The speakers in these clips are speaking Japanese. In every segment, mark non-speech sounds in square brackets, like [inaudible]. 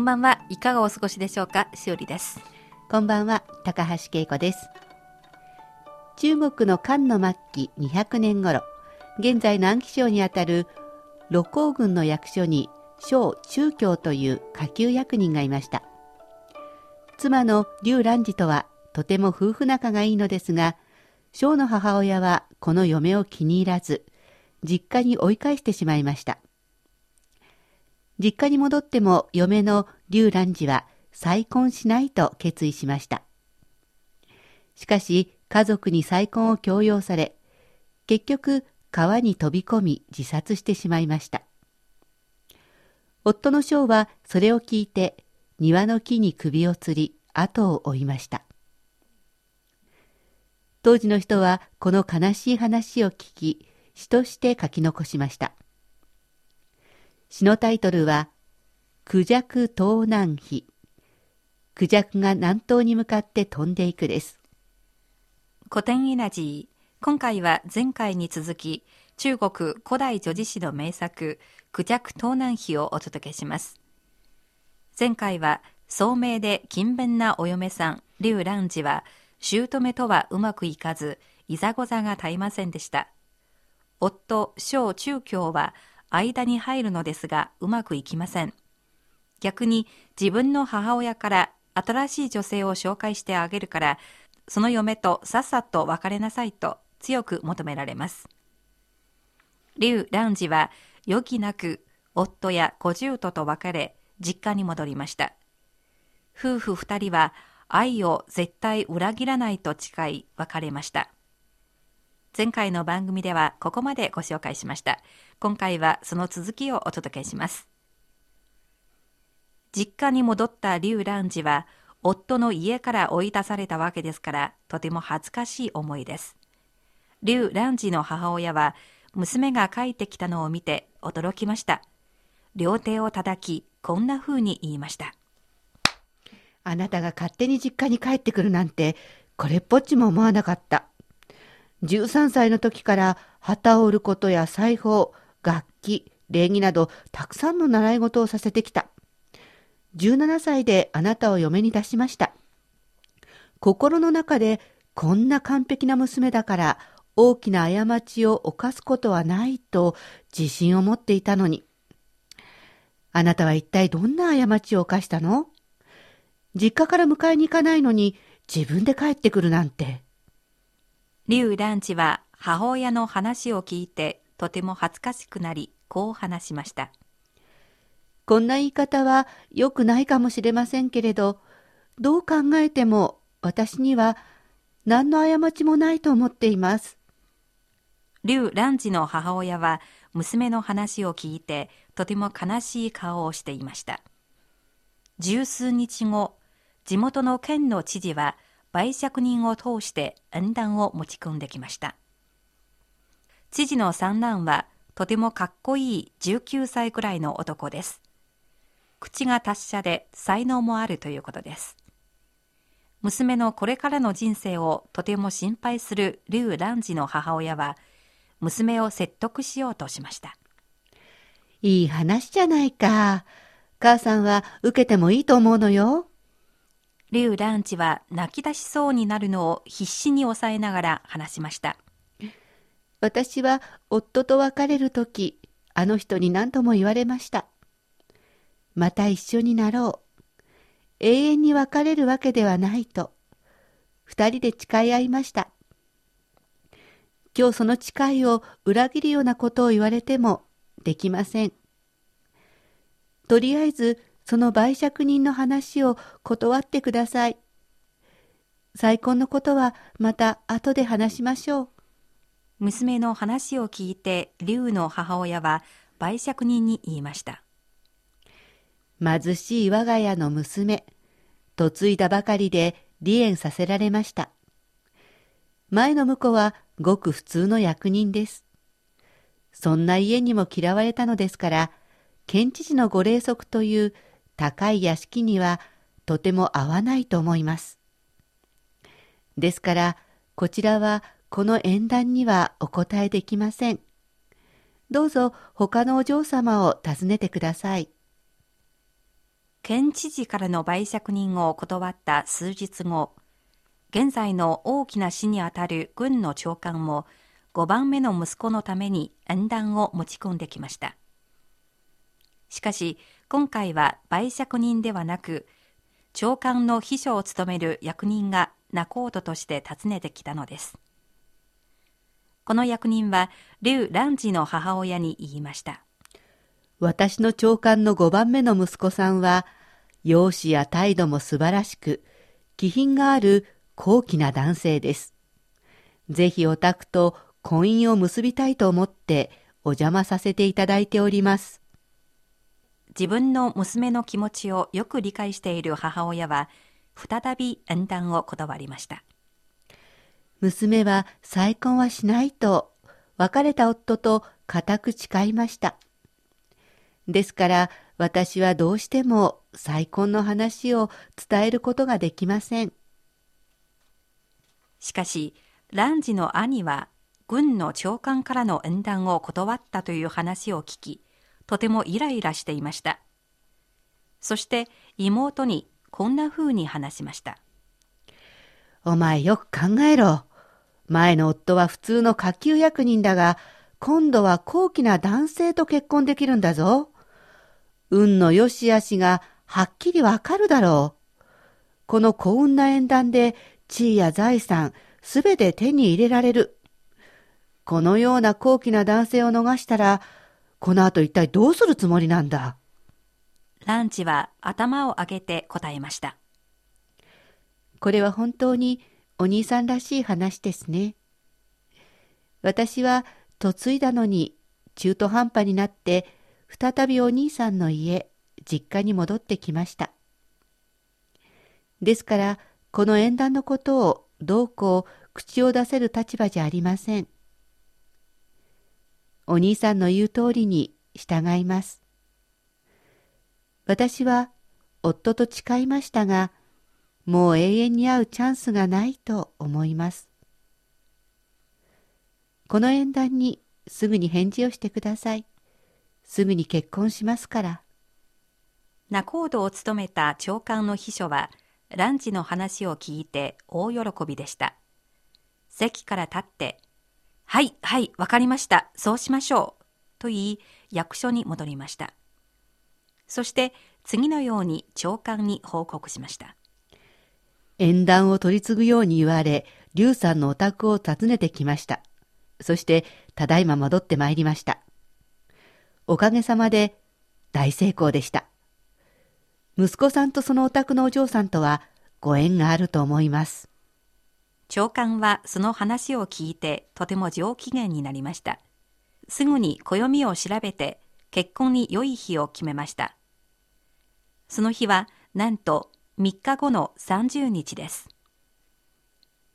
こんばんは。いかがお過ごしでしょうか？しおりです。こんばんは、高橋恵子です。中国の漢の末期200年頃、現在の安徽省にあたる露光郡の役所に小中京という下級役人がいました。妻の劉蘭寺とはとても夫婦仲がいいのですが、小の母親はこの嫁を気に入らず、実家に追い返してしまいました。実家に戻っても嫁の劉蘭寺は再婚しないと決意しました。しかし家族に再婚を強要され、結局川に飛び込み自殺してしまいました。夫の章はそれを聞いて庭の木に首を吊り後を追いました。当時の人はこの悲しい話を聞き、詩として書き残しました。詩のタイトルは、クジャク東南飛。クジャクが南東に向かって飛んでいくです。古典エナジー。今回は前回に続き、中国古代女子詩の名作、クジャク東南飛をお届けします。前回は、聡明で勤勉なお嫁さん、劉蘭寺は、姑とはうまくいかず、いざござが絶えませんでした。夫、小中京は、間に入るのですが、うまくいきません。逆に、自分の母親から新しい女性を紹介してあげるから、その嫁とさっさと別れなさいと強く求められます。劉蘭寺は余儀なく夫や小舅とと別れ、実家に戻りました。夫婦二人は愛を絶対裏切らないと誓い別れました。前回の番組ではここまでご紹介しました。今回はその続きをお届けします。実家に戻った劉蘭寺は夫の家から追い出されたわけですから、とても恥ずかしい思いです。劉蘭寺の母親は、娘が帰ってきたのを見て驚きました。両手を叩き、こんな風に言いました。あなたが勝手に実家に帰ってくるなんて、これっぽっちも思わなかった。13歳の時から旗を売ることや裁縫、楽器、礼儀などたくさんの習い事をさせてきた。17歳であなたを嫁に出しました。心の中でこんな完璧な娘だから大きな過ちを犯すことはないと自信を持っていたのに。あなたは一体どんな過ちを犯したの？実家から迎えに行かないのに自分で帰ってくるなんて。劉蘭寺は母親の話を聞いてとても恥ずかしくなり、こう話しました。こんな言い方は良くないかもしれませんけれど、どう考えても私には何の過ちもないと思っています。劉蘭寺の母親は娘の話を聞いてとても悲しい顔をしていました。十数日後、地元の県の知事は売借人を通して縁談を持ち込んできました。知事の三男はとてもかっこいい19歳くらいの男です。口が達者で才能もあるということです。娘のこれからの人生をとても心配する劉蘭寺の母親は、娘を説得しようとしました。いい話じゃないか。母さんは受けてもいいと思うのよ。劉蘭智は泣き出しそうになるのを必死に抑えながら話しました。私は夫と別れるとき、あの人に何度も言われました。また一緒になろう。永遠に別れるわけではないと。二人で誓い合いました。今日その誓いを裏切るようなことを言われてもできません。とりあえずその売借人の話を断ってください。再婚のことはまた後で話しましょう。娘の話を聞いて劉の母親は売借人に言いました。貧しい我が家の娘、嫁いだばかりで離縁させられました。前の婿はごく普通の役人です。そんな家にも嫌われたのですから、県知事のご霊則という高い屋敷にはとても合わないと思います。ですから、こちらはこの縁談にはお答えできません。どうぞ他のお嬢様を訪ねてください。県知事からの売借人を断った数日後、現在の大きな市にあたる軍の長官も5番目の息子のために縁談を持ち込んできました。しかし、今回は売借人ではなく、長官の秘書を務める役人が仲人として訪ねてきたのです。この役人は、劉蘭寺の母親に言いました。私の長官の5番目の息子さんは、容姿や態度も素晴らしく、気品がある高貴な男性です。ぜひお宅と婚姻を結びたいと思ってお邪魔させていただいております。自分の娘の気持ちをよく理解している母親は、再び縁談を断りました。娘は再婚はしないと、別れた夫と固く誓いました。ですから私はどうしても再婚の話を伝えることができません。しかし、蘭寺の兄は、軍の長官からの縁談を断ったという話を聞き、とてもイライラしていました。そして妹にこんな風に話しました。お前よく考えろ。前の夫は普通の下級役人だが、今度は高貴な男性と結婚できるんだぞ。運の良し悪しがはっきりわかるだろう。この幸運な縁談で地位や財産すべて手に入れられる。このような高貴な男性を逃したら、この後一体どうするつもりなんだ？ランチは頭を上げて答えました。これは本当にお兄さんらしい話ですね。私は嫁いだのに中途半端になって再びお兄さんの家、実家に戻ってきました。ですから、この縁談のことをどうこう口を出せる立場じゃありません。お兄さんの言う通りに従います。私は夫と誓いましたが、もう永遠に会うチャンスがないと思います。この縁談にすぐに返事をしてください。すぐに結婚しますから。仲人を務めた長官の秘書は、ランチの話を聞いて大喜びでした。席から立って、はい、はい、わかりました。そうしましょう。と言い、役所に戻りました。そして、次のように長官に報告しました。縁談を取り継ぐように言われ、劉さんのお宅を訪ねてきました。そして、ただいま戻ってまいりました。おかげさまで大成功でした。息子さんとそのお宅のお嬢さんとはご縁があると思います。長官はその話を聞いてとても上機嫌になりました。すぐに暦を調べて結婚に良い日を決めました。その日はなんと3日後の30日です。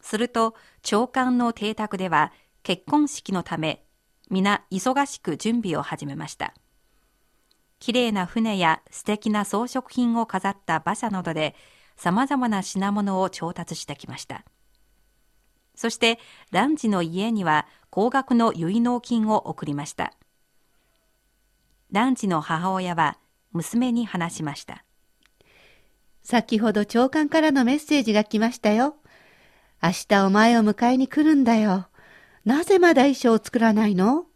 すると長官の邸宅では結婚式のため皆忙しく準備を始めました。綺麗な船や素敵な装飾品を飾った馬車などで様々な品物を調達してきました。そして、ランジの家には高額の結納金を送りました。ランジの母親は娘に話しました。先ほど長官からのメッセージが来ましたよ。明日お前を迎えに来るんだよ。なぜまだ衣装を作らないの？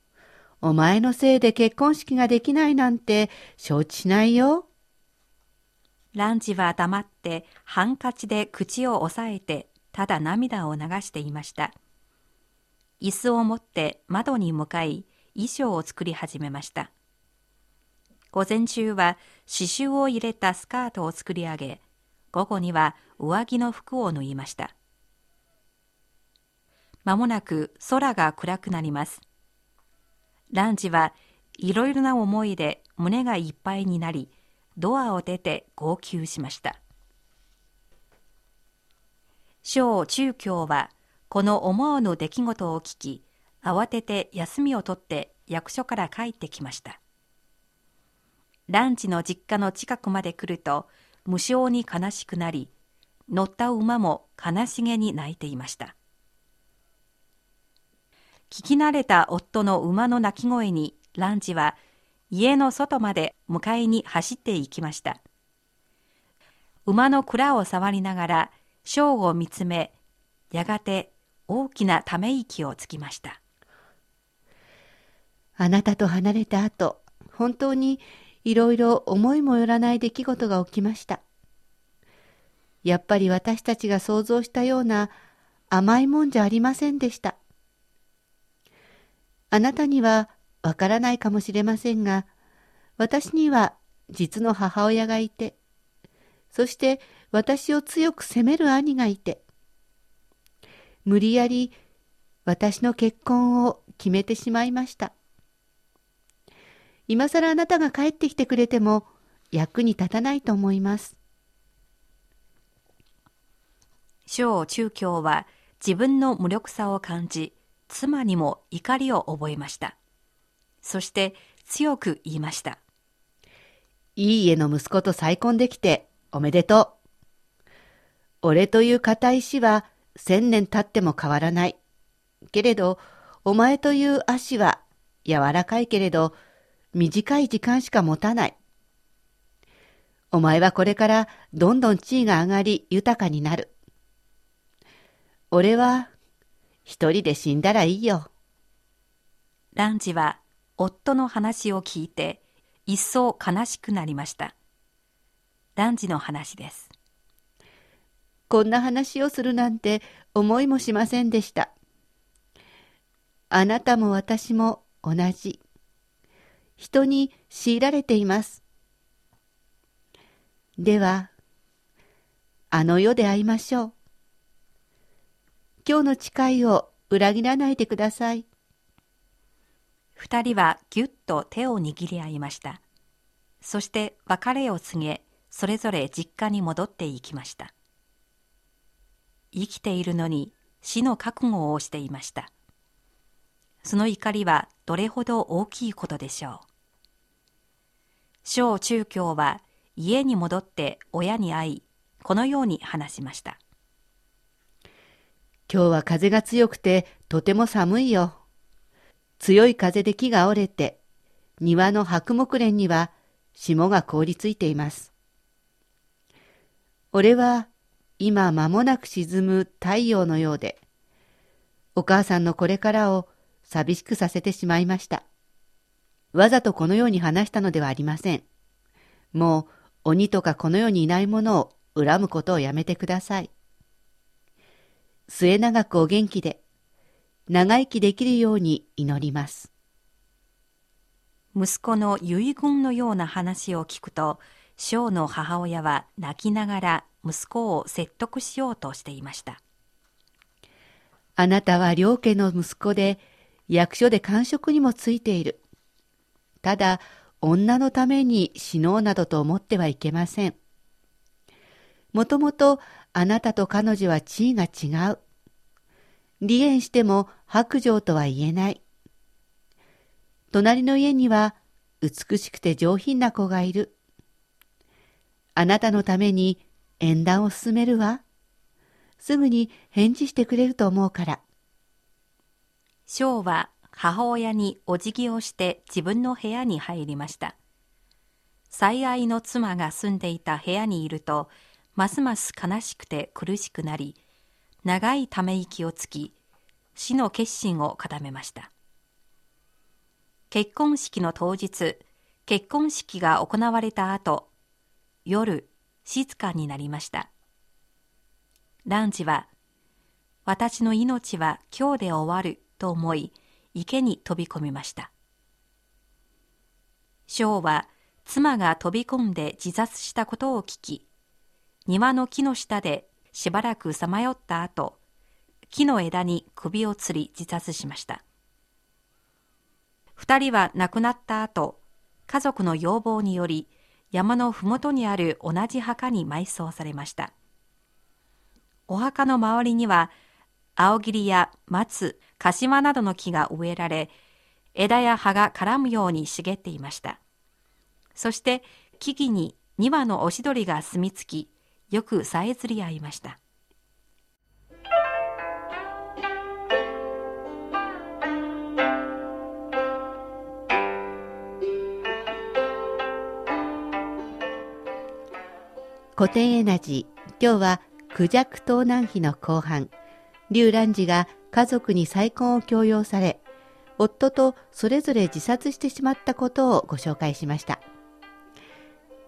お前のせいで結婚式ができないなんて承知しないよ。ランジは黙ってハンカチで口を押さえてただ涙を流していました。椅子を持って窓に向かい衣装を作り始めました。午前中は刺繍を入れたスカートを作り上げ、午後には上着の服を縫いました。まもなく空が暗くなります。ランジはいろいろな思いで胸がいっぱいになり、ドアを出て号泣しました。小中教はこの思わぬ出来事を聞き、慌てて休みを取って役所から帰ってきました。ランチの実家の近くまで来ると、無性に悲しくなり、乗った馬も悲しげに泣いていました。聞き慣れた夫の馬の鳴き声に、ランチは家の外まで迎えに走っていきました。馬の蔵を触りながら、ショーを見つめ、やがて大きなため息をつきました。あなたと離れた後、本当にいろいろ思いもよらない出来事が起きました。やっぱり私たちが想像したような甘いもんじゃありませんでした。あなたにはわからないかもしれませんが、私には実の母親がいて、そして私を強く責める兄がいて、無理やり私の結婚を決めてしまいました。今更あなたが帰ってきてくれても役に立たないと思います。小中教は自分の無力さを感じ、妻にも怒りを覚えました。そして強く言いました。いい家の息子と再婚できておめでとう。俺という固い石は千年経っても変わらない。けれど、お前という足は柔らかいけれど、短い時間しか持たない。お前はこれからどんどん地位が上がり豊かになる。俺は一人で死んだらいいよ。ランジは夫の話を聞いて一層悲しくなりました。ランジの話です。こんな話をするなんて思いもしませんでした。あなたも私も同じ。人に強いられています。では、あの世で会いましょう。今日の誓いを裏切らないでください。二人はぎゅっと手を握り合いました。そして別れを告げ、それぞれ実家に戻っていきました。生きているのに死の覚悟をしていました。その怒りはどれほど大きいことでしょう。小中教は家に戻って親に会い、このように話しました。今日は風が強くてとても寒いよ。強い風で木が折れて、庭の白木蓮には霜が凍りついています。俺は今間もなく沈む太陽のようで、お母さんのこれからを寂しくさせてしまいました。わざとこのように話したのではありません。もう鬼とかこの世にいないものを恨むことをやめてください。末永くお元気で、長生きできるように祈ります。息子の遺言のような話を聞くと、小の母親は泣きながら息子を説得しようとしていました。あなたは両家の息子で、役所で官職にもついている。ただ、女のために死のうなどと思ってはいけません。もともとあなたと彼女は地位が違う。離縁しても白状とは言えない。隣の家には美しくて上品な子がいる。あなたのために縁談を進めるわ。すぐに返事してくれると思うから。小は母親にお辞儀をして自分の部屋に入りました。最愛の妻が住んでいた部屋にいると、ますます悲しくて苦しくなり、長いため息をつき、死の決心を固めました。結婚式の当日、結婚式が行われた後、夜、静かになりました。ランジは、私の命は今日で終わると思い、池に飛び込みました。ショーは、妻が飛び込んで自殺したことを聞き、庭の木の下でしばらくさまよった後、木の枝に首を吊り自殺しました。二人は亡くなった後、家族の要望により山のふもとにある同じ墓に埋葬されました。お墓の周りには青霧や松、鹿島などの木が植えられ、枝や葉が絡むように茂っていました。そして木々に2羽のオシドリが住み着き、よくさえずり合いました。古典エナジー。今日はクジャク盗難費の後半。劉蘭寺が家族に再婚を強要され夫とそれぞれ自殺してしまったことをご紹介しました。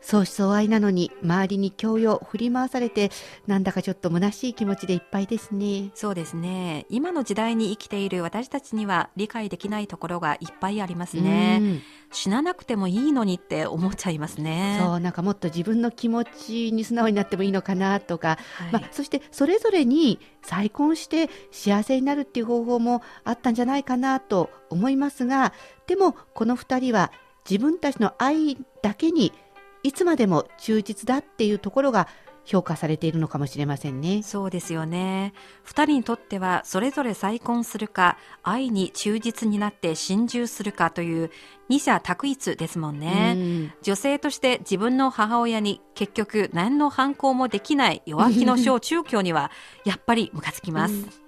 相思相愛なのに周りに教養振り回されてなんだかちょっと虚しい気持ちでいっぱいですね。そうですね。今の時代に生きている私たちには理解できないところがいっぱいありますね、死ななくてもいいのにって思っちゃいますね。そうなんかもっと自分の気持ちに素直になってもいいのかなとか、はい、まあ、そしてそれぞれに再婚して幸せになるっていう方法もあったんじゃないかなと思いますがでもこの2人は自分たちの愛だけにいつまでも忠実だっていうところが評価されているのかもしれませんね。そうですよね。二人にとってはそれぞれ再婚するか、愛に忠実になって心中するかという二者択一ですもんね。女性として自分の母親に結局何の反抗もできない弱気の小中教には [laughs] やっぱりムカつきます。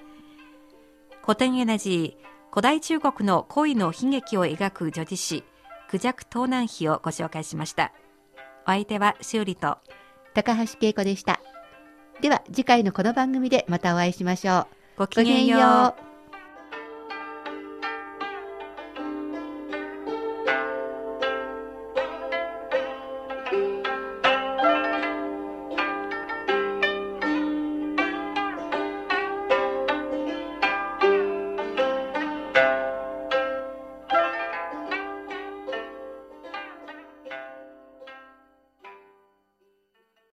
古典エナジー、古代中国の恋の悲劇を描く女児詩、クジャク盗難碑をご紹介しました。お相手は修理と高橋恵子でした。では次回のこの番組でまたお会いしましょう。ごきげんよう。